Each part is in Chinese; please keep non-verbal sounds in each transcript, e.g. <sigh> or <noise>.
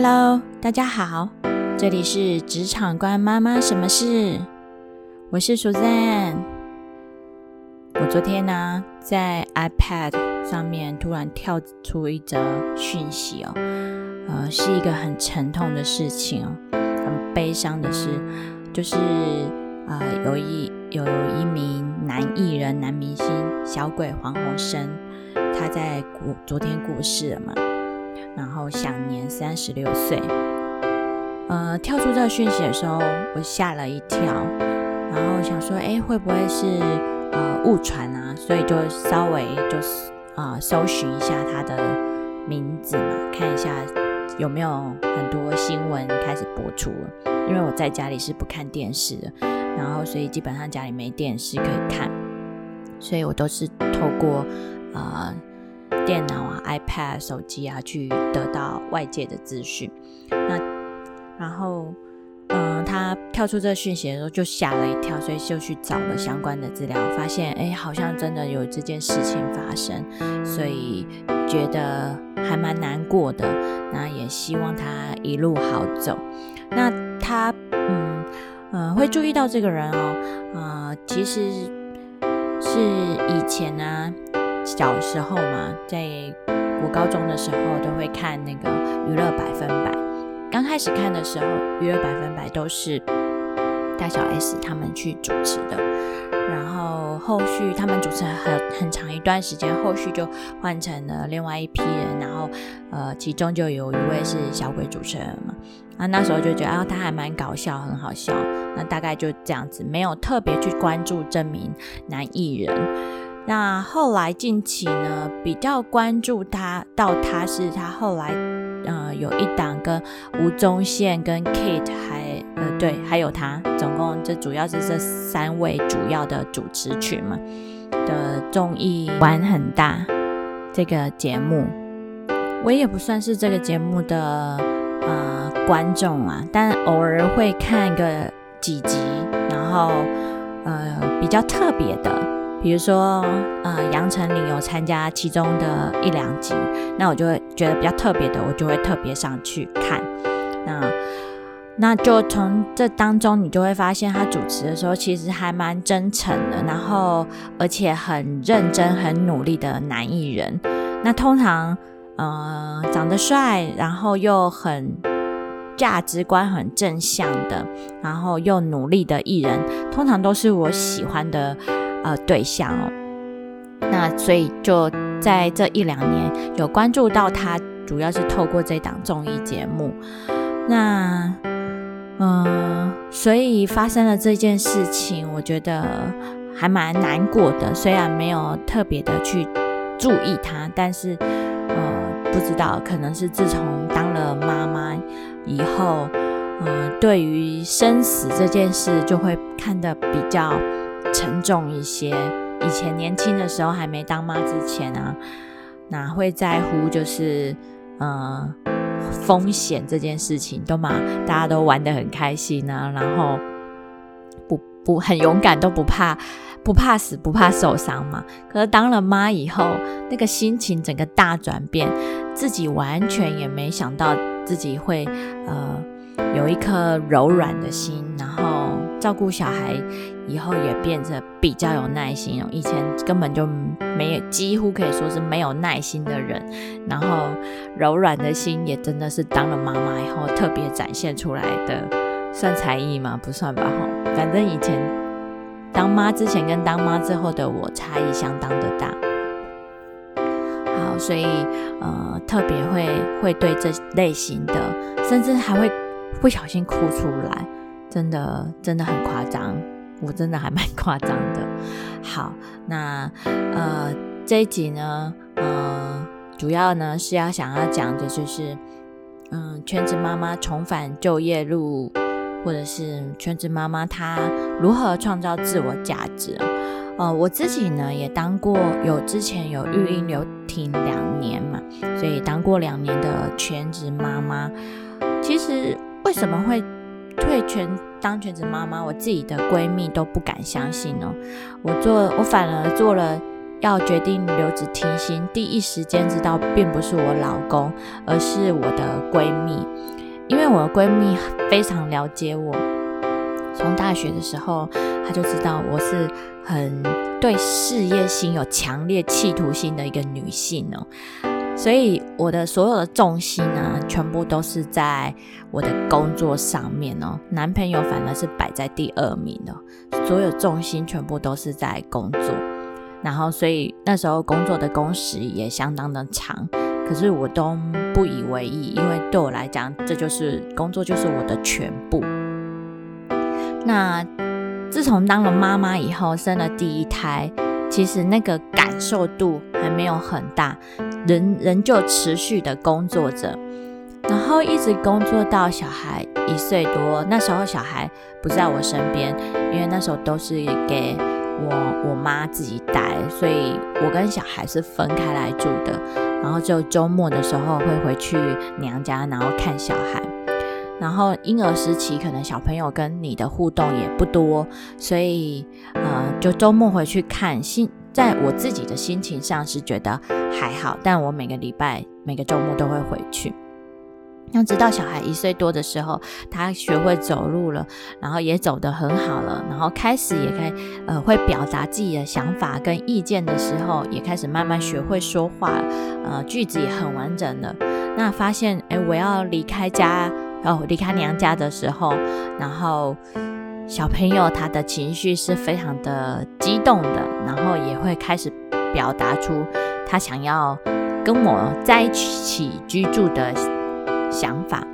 Hello，大家好，这里是职场关妈妈什么事？我是苏赞。我昨天呢，在 iPad 上面突然跳出一则讯息哦，呃，是一个很沉痛的事情哦，很悲伤的事，就是啊，有一有一名男艺人、男明星小鬼黄鸿升，他在过昨天过世了嘛。然后享年三十六岁。呃，跳出这个讯息的时候，我吓了一跳，然后想说，哎，会不会是呃误传啊？所以就稍微就是啊搜寻一下他的名字嘛，看一下有没有很多新闻开始播出了。因为我在家里是不看电视的，然后所以基本上家里没电视可以看，所以我都是透过呃。电脑啊、iPad、手机啊，去得到外界的资讯。那然后，嗯，他跳出这个讯息的时候就吓了一跳，所以就去找了相关的资料，发现哎，好像真的有这件事情发生，所以觉得还蛮难过的。那也希望他一路好走。那他，嗯嗯，会注意到这个人哦，呃，其实是以前呢。小时候嘛，在我高中的时候都会看那个娱乐百分百。刚开始看的时候，娱乐百分百都是大小 S 他们去主持的，然后后续他们主持很很长一段时间，后续就换成了另外一批人，然后呃，其中就有一位是小鬼主持人嘛。啊，那时候就觉得啊，他还蛮搞笑，很好笑。那大概就这样子，没有特别去关注这名男艺人。那后来近期呢，比较关注他，到他是他后来，呃，有一档跟吴宗宪、跟 Kate 还，呃，对，还有他，总共这主要是这三位主要的主持群嘛的综艺玩很大这个节目，我也不算是这个节目的呃观众啊，但偶尔会看个几集，然后呃比较特别的。比如说，呃，杨丞琳有参加其中的一两集，那我就会觉得比较特别的，我就会特别上去看。那那就从这当中，你就会发现他主持的时候其实还蛮真诚的，然后而且很认真、很努力的男艺人。那通常，呃，长得帅，然后又很价值观很正向的，然后又努力的艺人，通常都是我喜欢的。呃，对象哦，那所以就在这一两年有关注到他，主要是透过这档综艺节目。那嗯，所以发生了这件事情，我觉得还蛮难过的。虽然没有特别的去注意他，但是呃，不知道可能是自从当了妈妈以后，嗯，对于生死这件事就会看得比较。沉重一些。以前年轻的时候还没当妈之前啊，哪会在乎就是呃风险这件事情？都嘛，大家都玩得很开心啊，然后不不很勇敢，都不怕不怕死，不怕受伤嘛。可是当了妈以后，那个心情整个大转变，自己完全也没想到自己会呃有一颗柔软的心，然后照顾小孩。以后也变得比较有耐心哦，以前根本就没有，几乎可以说是没有耐心的人。然后柔软的心也真的是当了妈妈以后特别展现出来的，算才艺吗？不算吧，哈。<laughs> 反正以前当妈之前跟当妈之后的我差异相当的大。好，所以呃特别会会对这类型的，甚至还会不小心哭出来，真的真的很夸张。我真的还蛮夸张的。好，那呃这一集呢，呃主要呢是要想要讲的就是，嗯全职妈妈重返就业路，或者是全职妈妈她如何创造自我价值。呃我自己呢也当过有之前有育婴留停两年嘛，所以当过两年的全职妈妈。其实为什么会退全？当全职妈妈，我自己的闺蜜都不敢相信哦。我做，我反而做了要决定留职停薪，第一时间知道并不是我老公，而是我的闺蜜，因为我的闺蜜非常了解我。从大学的时候，她就知道我是很对事业心有强烈企图心的一个女性哦，所以我的所有的重心呢，全部都是在我的工作上面哦。男朋友反而是摆在第二名的，所有重心全部都是在工作。然后，所以那时候工作的工时也相当的长，可是我都不以为意，因为对我来讲，这就是工作，就是我的全部。那自从当了妈妈以后，生了第一胎，其实那个感受度还没有很大，人仍旧持续的工作着，然后一直工作到小孩一岁多，那时候小孩不在我身边，因为那时候都是给。我我妈自己带，所以我跟小孩是分开来住的。然后就周末的时候会回去娘家，然后看小孩。然后婴儿时期可能小朋友跟你的互动也不多，所以呃，就周末回去看，新在我自己的心情上是觉得还好。但我每个礼拜每个周末都会回去。要直到小孩一岁多的时候，他学会走路了，然后也走得很好了，然后开始也开呃会表达自己的想法跟意见的时候，也开始慢慢学会说话，呃句子也很完整了。那发现哎我要离开家哦离开娘家的时候，然后小朋友他的情绪是非常的激动的，然后也会开始表达出他想要跟我在一起居住的。想法，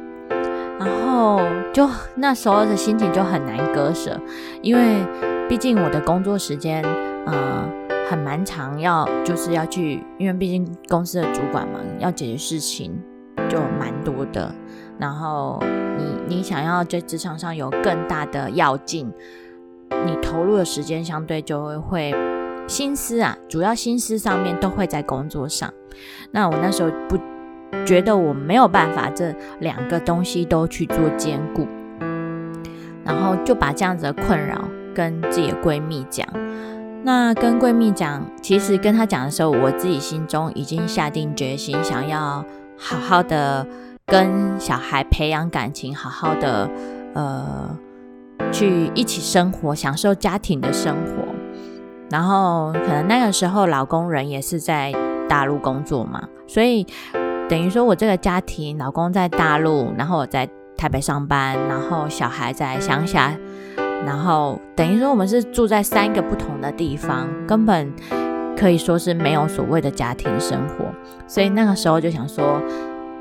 然后就那时候的心情就很难割舍，因为毕竟我的工作时间，呃，很蛮长，要就是要去，因为毕竟公司的主管嘛，要解决事情就蛮多的。然后你你想要在职场上有更大的要进，你投入的时间相对就会会心思啊，主要心思上面都会在工作上。那我那时候不。觉得我没有办法这两个东西都去做兼顾，然后就把这样子的困扰跟自己的闺蜜讲。那跟闺蜜讲，其实跟她讲的时候，我自己心中已经下定决心，想要好好的跟小孩培养感情，好好的呃去一起生活，享受家庭的生活。然后可能那个时候老公人也是在大陆工作嘛，所以。等于说，我这个家庭，老公在大陆，然后我在台北上班，然后小孩在乡下，然后等于说我们是住在三个不同的地方，根本可以说是没有所谓的家庭生活。所以那个时候就想说，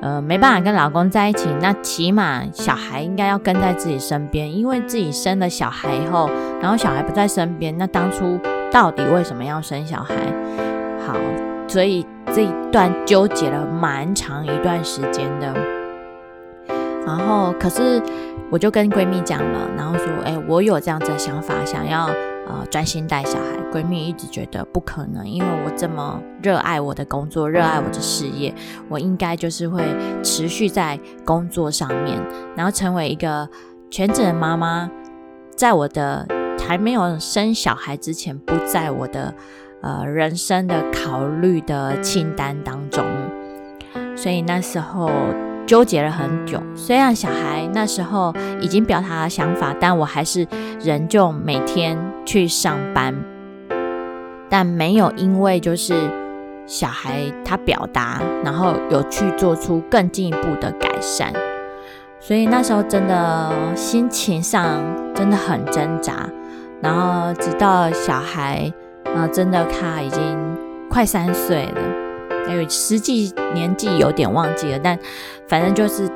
呃，没办法跟老公在一起，那起码小孩应该要跟在自己身边，因为自己生了小孩以后，然后小孩不在身边，那当初到底为什么要生小孩？好，所以。这一段纠结了蛮长一段时间的，然后可是我就跟闺蜜讲了，然后说，哎，我有这样子的想法，想要呃专心带小孩。闺蜜一直觉得不可能，因为我这么热爱我的工作，热爱我的事业，我应该就是会持续在工作上面，然后成为一个全职的妈妈，在我的还没有生小孩之前，不在我的。呃，人生的考虑的清单当中，所以那时候纠结了很久。虽然小孩那时候已经表达了想法，但我还是仍旧每天去上班，但没有因为就是小孩他表达，然后有去做出更进一步的改善。所以那时候真的心情上真的很挣扎，然后直到小孩。啊，真的，他已经快三岁了，哎实际年纪有点忘记了，但反正就是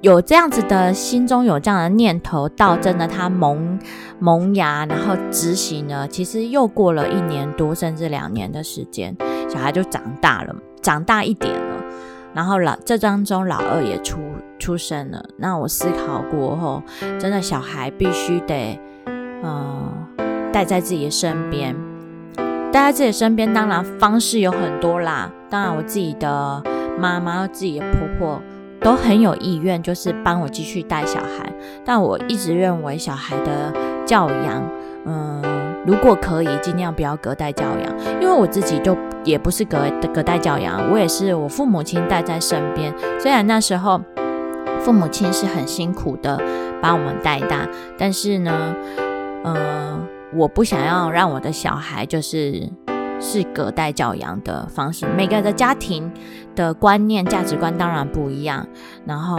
有这样子的心中有这样的念头，到真的他萌萌芽，然后执行了，其实又过了一年多，甚至两年的时间，小孩就长大了，长大一点了，然后老这当中老二也出出生了。那我思考过后，真的小孩必须得，嗯。带在自己的身边，待在自己身边，当然方式有很多啦。当然，我自己的妈妈、自己的婆婆都很有意愿，就是帮我继续带小孩。但我一直认为，小孩的教养，嗯，如果可以，尽量不要隔代教养，因为我自己就也不是隔隔代教养，我也是我父母亲带在身边。虽然那时候父母亲是很辛苦的把我们带大，但是呢，呃，我不想要让我的小孩就是是隔代教养的方式。每个人的家庭的观念、价值观当然不一样，然后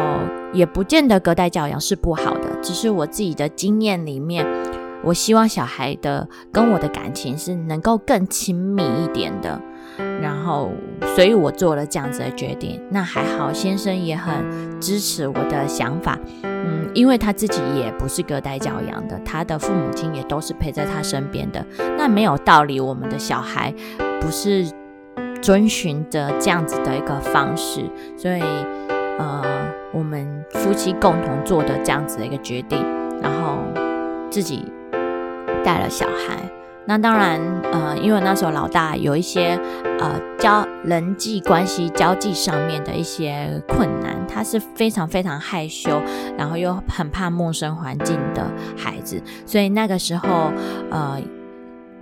也不见得隔代教养是不好的，只是我自己的经验里面。我希望小孩的跟我的感情是能够更亲密一点的，然后，所以我做了这样子的决定。那还好，先生也很支持我的想法，嗯，因为他自己也不是隔代教养的，他的父母亲也都是陪在他身边的。那没有道理，我们的小孩不是遵循着这样子的一个方式，所以，呃，我们夫妻共同做的这样子的一个决定，然后自己。带了小孩，那当然，呃，因为那时候老大有一些呃交人际关系交际上面的一些困难，他是非常非常害羞，然后又很怕陌生环境的孩子，所以那个时候呃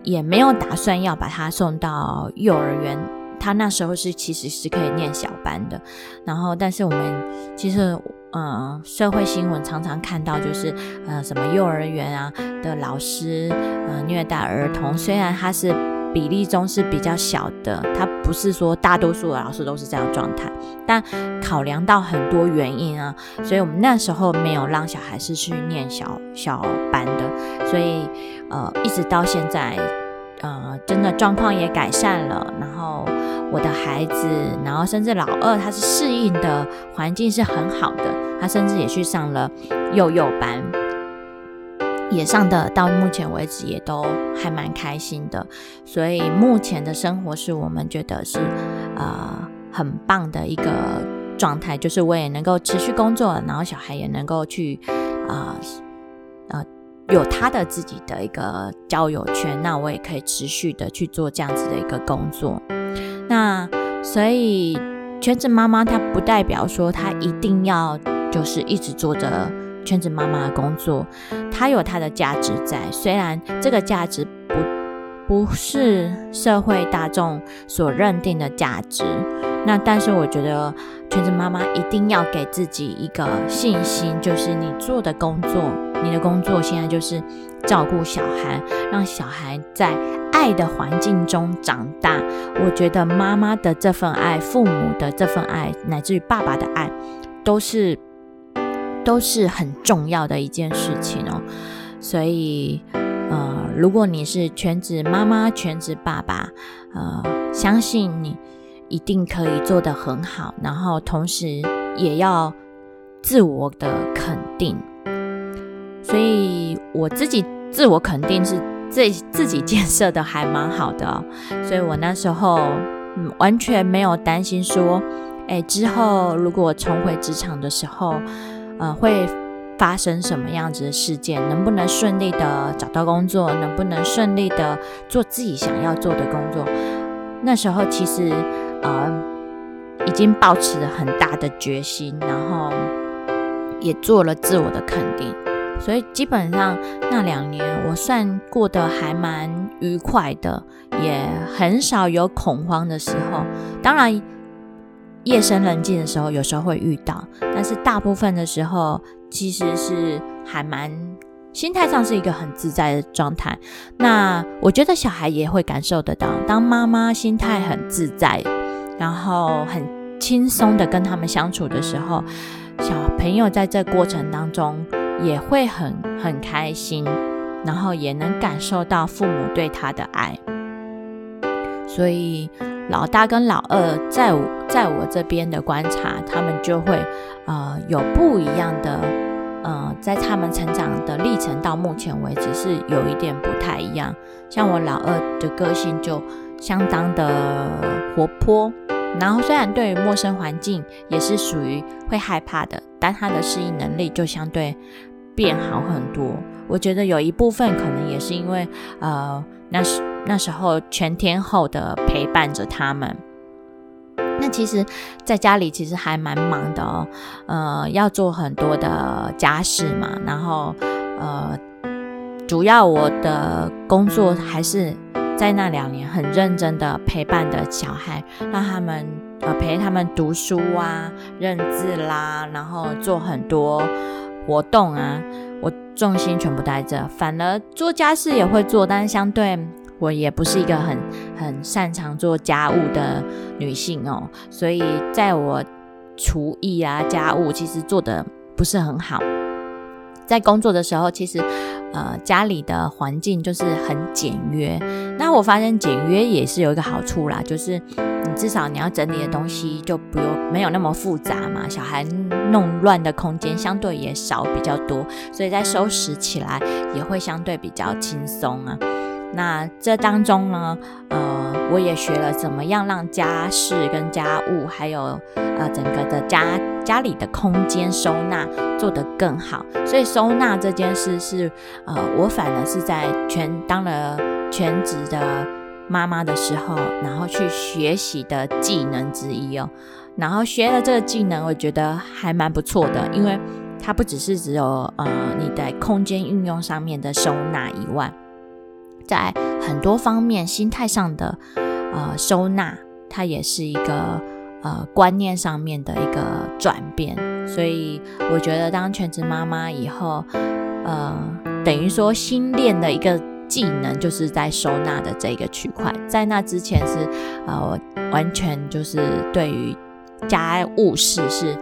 也没有打算要把他送到幼儿园。他那时候是其实是可以念小班的，然后但是我们其实。嗯，社会新闻常常看到，就是呃，什么幼儿园啊的老师，呃，虐待儿童。虽然他是比例中是比较小的，他不是说大多数的老师都是这样状态，但考量到很多原因啊，所以我们那时候没有让小孩是去念小小班的，所以呃，一直到现在，呃，真的状况也改善了，然后。我的孩子，然后甚至老二，他是适应的环境是很好的，他甚至也去上了幼幼班，也上的到目前为止也都还蛮开心的，所以目前的生活是我们觉得是呃很棒的一个状态，就是我也能够持续工作，然后小孩也能够去啊呃有他的自己的一个交友圈，那我也可以持续的去做这样子的一个工作。那所以全职妈妈她不代表说她一定要就是一直做着全职妈妈的工作，她有她的价值在。虽然这个价值不不是社会大众所认定的价值，那但是我觉得全职妈妈一定要给自己一个信心，就是你做的工作，你的工作现在就是照顾小孩，让小孩在。爱的环境中长大，我觉得妈妈的这份爱、父母的这份爱，乃至于爸爸的爱，都是都是很重要的一件事情哦。所以，呃，如果你是全职妈妈、全职爸爸，呃，相信你一定可以做得很好，然后同时也要自我的肯定。所以，我自己自我肯定是。自自己建设的还蛮好的，所以我那时候嗯完全没有担心说，哎之后如果重回职场的时候，呃会发生什么样子的事件，能不能顺利的找到工作，能不能顺利的做自己想要做的工作，那时候其实呃已经抱持了很大的决心，然后也做了自我的肯定。所以基本上那两年我算过得还蛮愉快的，也很少有恐慌的时候。当然，夜深人静的时候有时候会遇到，但是大部分的时候其实是还蛮心态上是一个很自在的状态。那我觉得小孩也会感受得到，当妈妈心态很自在，然后很轻松的跟他们相处的时候，小朋友在这过程当中。也会很很开心，然后也能感受到父母对他的爱，所以老大跟老二在在我这边的观察，他们就会呃有不一样的呃，在他们成长的历程到目前为止是有一点不太一样。像我老二的个性就相当的活泼，然后虽然对于陌生环境也是属于会害怕的，但他的适应能力就相对。变好很多，我觉得有一部分可能也是因为，呃，那时那时候全天候的陪伴着他们。那其实，在家里其实还蛮忙的哦，呃，要做很多的家事嘛，然后呃，主要我的工作还是在那两年很认真的陪伴的小孩，让他们呃陪他们读书啊、认字啦，然后做很多活动啊，我重心全部在这，反而做家事也会做，但是相对我也不是一个很很擅长做家务的女性哦，所以在我厨艺啊、家务其实做的不是很好。在工作的时候，其实，呃，家里的环境就是很简约。那我发现简约也是有一个好处啦，就是你至少你要整理的东西就不用没有那么复杂嘛。小孩弄乱的空间相对也少比较多，所以在收拾起来也会相对比较轻松啊。那这当中呢，呃，我也学了怎么样让家事跟家务，还有呃整个的家家里的空间收纳做得更好。所以收纳这件事是，呃，我反而是在全当了全职的妈妈的时候，然后去学习的技能之一哦。然后学了这个技能，我觉得还蛮不错的，因为它不只是只有呃你在空间运用上面的收纳以外。在很多方面，心态上的呃收纳，它也是一个呃观念上面的一个转变。所以我觉得当全职妈妈以后，呃，等于说新练的一个技能，就是在收纳的这个区块。在那之前是呃完全就是对于家务事是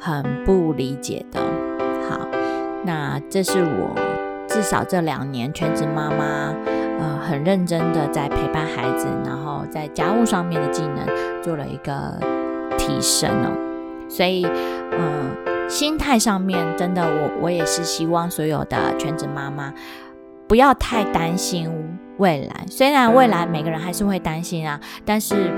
很不理解的。好，那这是我至少这两年全职妈妈。呃，很认真的在陪伴孩子，然后在家务上面的技能做了一个提升哦。所以，嗯，心态上面真的，我我也是希望所有的全职妈妈不要太担心未来。虽然未来每个人还是会担心啊，但是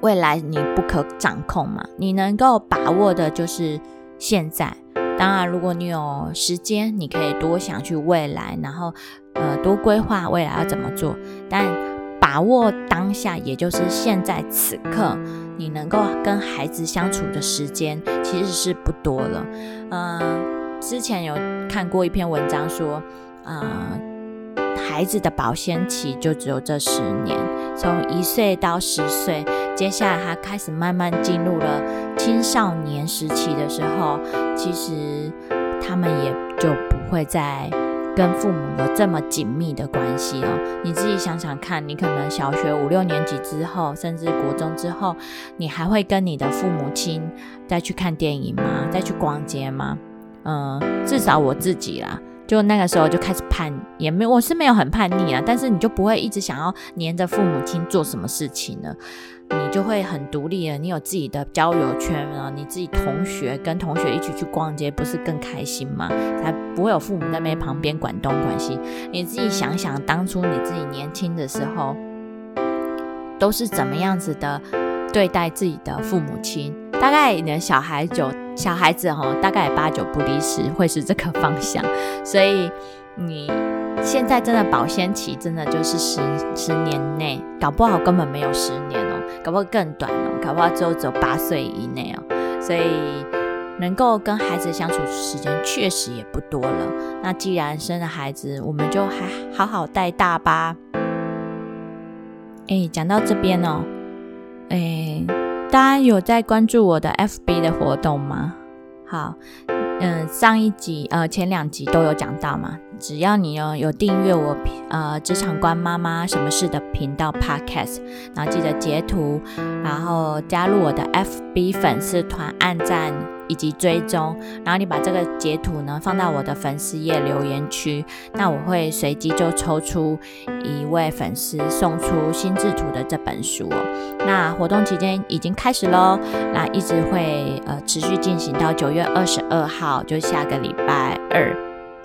未来你不可掌控嘛，你能够把握的就是现在。当然，如果你有时间，你可以多想去未来，然后呃多规划未来要怎么做。但把握当下，也就是现在此刻，你能够跟孩子相处的时间其实是不多了。嗯，之前有看过一篇文章说，呃。孩子的保鲜期就只有这十年，从一岁到十岁，接下来他开始慢慢进入了青少年时期的时候，其实他们也就不会再跟父母有这么紧密的关系哦。你自己想想看，你可能小学五六年级之后，甚至国中之后，你还会跟你的父母亲再去看电影吗？再去逛街吗？嗯，至少我自己啦。就那个时候就开始叛，也没我是没有很叛逆啊，但是你就不会一直想要黏着父母亲做什么事情了，你就会很独立了，你有自己的交友圈啊，你自己同学跟同学一起去逛街，不是更开心吗？才不会有父母在那旁边管东管西。你自己想想，当初你自己年轻的时候，都是怎么样子的对待自己的父母亲？大概你的小孩就小孩子哈，大概八九不离十会是这个方向，<laughs> 所以你现在真的保鲜期真的就是十十年内，搞不好根本没有十年哦，搞不好更短哦，搞不好只有只有八岁以内哦，所以能够跟孩子相处时间确实也不多了。那既然生了孩子，我们就还好好带大吧。哎，讲到这边哦，哎。大家有在关注我的 FB 的活动吗？好，嗯，上一集呃前两集都有讲到嘛。只要你有有订阅我呃职场观妈妈什么事的频道 Podcast，然后记得截图，然后加入我的 FB 粉丝团，按赞。以及追踪，然后你把这个截图呢放到我的粉丝页留言区，那我会随机就抽出一位粉丝送出心智图的这本书。那活动期间已经开始喽，那一直会呃持续进行到九月二十二号，就下个礼拜二。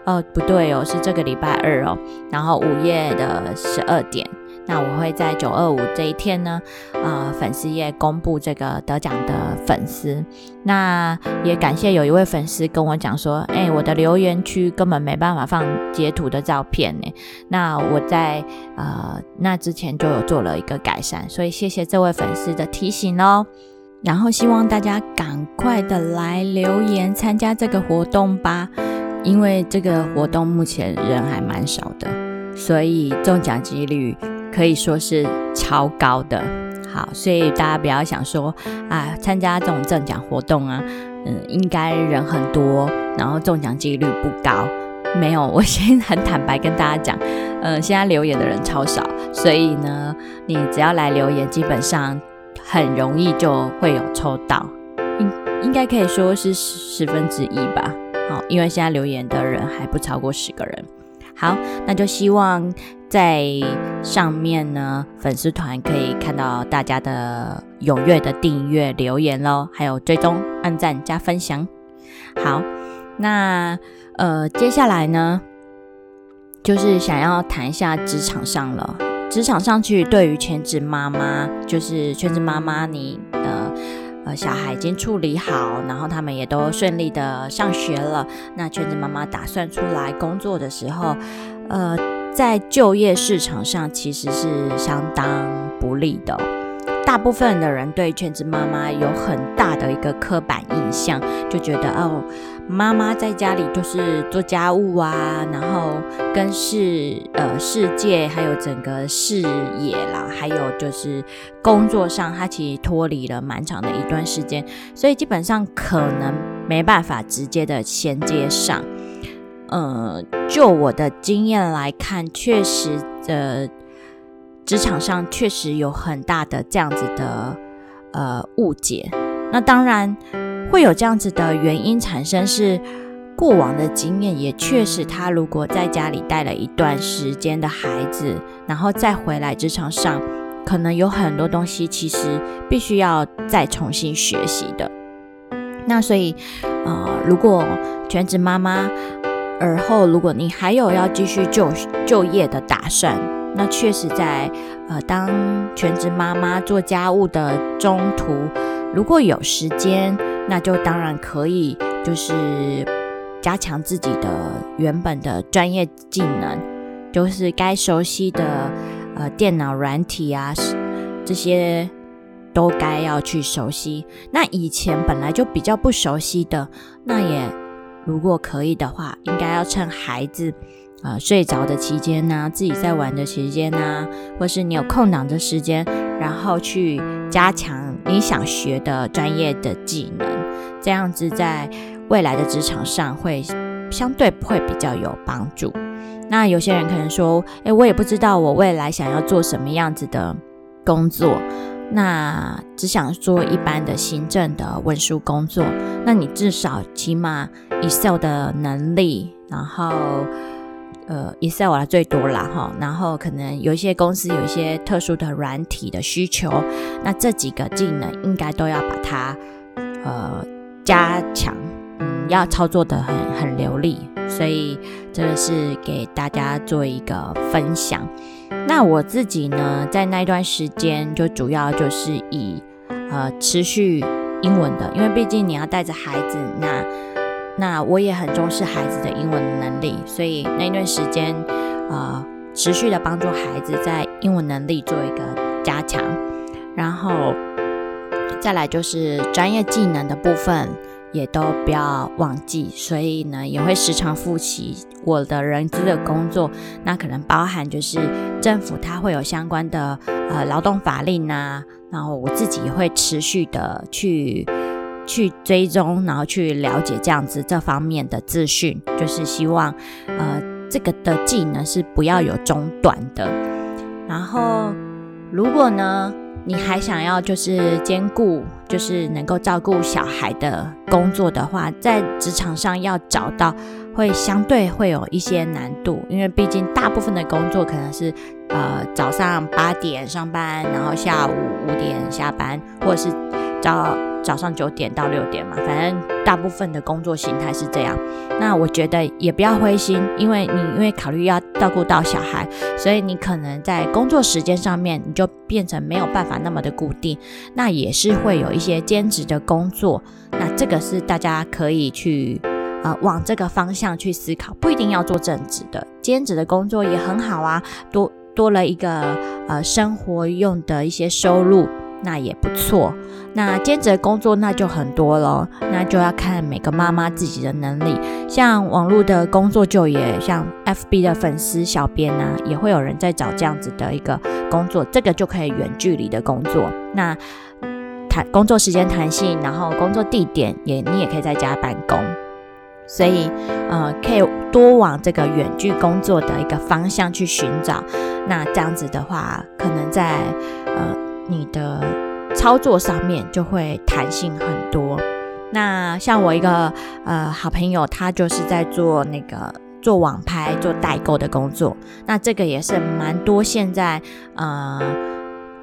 哦，不对哦，是这个礼拜二哦。然后午夜的十二点。那我会在九二五这一天呢，呃，粉丝页公布这个得奖的粉丝。那也感谢有一位粉丝跟我讲说，哎，我的留言区根本没办法放截图的照片呢。那我在呃那之前就有做了一个改善，所以谢谢这位粉丝的提醒哦。然后希望大家赶快的来留言参加这个活动吧。因为这个活动目前人还蛮少的，所以中奖几率可以说是超高的。好，所以大家不要想说啊，参加这种中奖活动啊，嗯，应该人很多，然后中奖几率不高。没有，我 <laughs> 先很坦白跟大家讲，呃，现在留言的人超少，所以呢，你只要来留言，基本上很容易就会有抽到，应应该可以说是十分之一吧。好，因为现在留言的人还不超过十个人。好，那就希望在上面呢，粉丝团可以看到大家的踊跃的订阅留言喽，还有追踪、按赞加分享。好，那呃，接下来呢，就是想要谈一下职场上了。职场上去，对于全职妈妈，就是全职妈妈，你呃。呃，小孩已经处理好，然后他们也都顺利的上学了。那全职妈妈打算出来工作的时候，呃，在就业市场上其实是相当不利的。大部分的人对全职妈妈有很大的一个刻板印象，就觉得哦，妈妈在家里就是做家务啊，然后跟世呃世界还有整个视野啦，还有就是工作上，她其实脱离了蛮长的一段时间，所以基本上可能没办法直接的衔接上。呃，就我的经验来看，确实的。职场上确实有很大的这样子的呃误解，那当然会有这样子的原因产生，是过往的经验也确实，他如果在家里带了一段时间的孩子，然后再回来职场上，可能有很多东西其实必须要再重新学习的。那所以呃，如果全职妈妈而后如果你还有要继续就就业的打算。那确实，在呃当全职妈妈做家务的中途，如果有时间，那就当然可以，就是加强自己的原本的专业技能，就是该熟悉的呃电脑软体啊，这些都该要去熟悉。那以前本来就比较不熟悉的，那也如果可以的话，应该要趁孩子。呃，睡着的期间呢，自己在玩的期间呢，或是你有空档的时间，然后去加强你想学的专业的技能，这样子在未来的职场上会相对会比较有帮助。那有些人可能说，诶，我也不知道我未来想要做什么样子的工作，那只想做一般的行政的文书工作，那你至少起码 Excel 的能力，然后。呃，Excel 啊最多啦哈，然后可能有一些公司有一些特殊的软体的需求，那这几个技能应该都要把它呃加强，嗯，要操作的很很流利，所以这个是给大家做一个分享。那我自己呢，在那段时间就主要就是以呃持续英文的，因为毕竟你要带着孩子那。那我也很重视孩子的英文能力，所以那一段时间，呃，持续的帮助孩子在英文能力做一个加强，然后再来就是专业技能的部分也都不要忘记，所以呢也会时常复习我的人资的工作，那可能包含就是政府它会有相关的呃劳动法令啊，然后我自己也会持续的去。去追踪，然后去了解这样子这方面的资讯，就是希望，呃，这个的技能是不要有中断的。然后，如果呢，你还想要就是兼顾，就是能够照顾小孩的工作的话，在职场上要找到会相对会有一些难度，因为毕竟大部分的工作可能是，呃，早上八点上班，然后下午五点下班，或者是到。早上九点到六点嘛，反正大部分的工作形态是这样。那我觉得也不要灰心，因为你因为考虑要照顾到小孩，所以你可能在工作时间上面你就变成没有办法那么的固定。那也是会有一些兼职的工作，那这个是大家可以去呃往这个方向去思考，不一定要做正职的，兼职的工作也很好啊，多多了一个呃生活用的一些收入。那也不错。那兼职工作那就很多了，那就要看每个妈妈自己的能力。像网络的工作就也像 FB 的粉丝小编啊，也会有人在找这样子的一个工作，这个就可以远距离的工作。那弹工作时间弹性，然后工作地点也你也可以在家办公。所以，呃，可以多往这个远距工作的一个方向去寻找。那这样子的话，可能在呃你的操作上面就会弹性很多。那像我一个呃好朋友，他就是在做那个做网拍、做代购的工作。那这个也是蛮多现在呃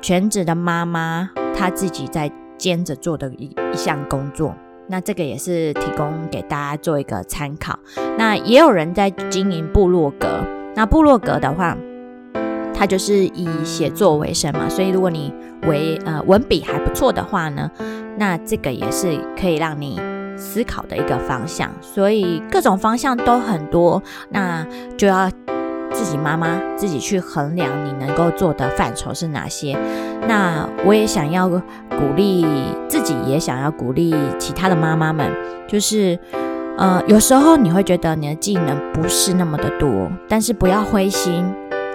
全职的妈妈，她自己在兼着做的一一项工作。那这个也是提供给大家做一个参考。那也有人在经营部落格，那部落格的话，它就是以写作为生嘛，所以如果你为呃文笔还不错的话呢，那这个也是可以让你思考的一个方向。所以各种方向都很多，那就要。自己妈妈自己去衡量你能够做的范畴是哪些。那我也想要鼓励自己，也想要鼓励其他的妈妈们，就是呃，有时候你会觉得你的技能不是那么的多，但是不要灰心，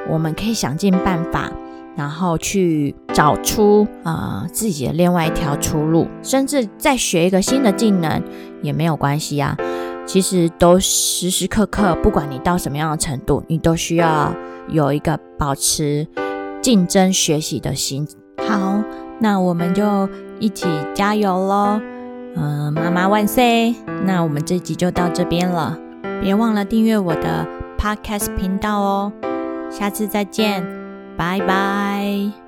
我们可以想尽办法，然后去找出呃自己的另外一条出路，甚至再学一个新的技能也没有关系啊。其实都时时刻刻，不管你到什么样的程度，你都需要有一个保持竞争学习的心。好，那我们就一起加油喽！嗯，妈妈万岁！那我们这集就到这边了，别忘了订阅我的 Podcast 频道哦。下次再见，拜拜。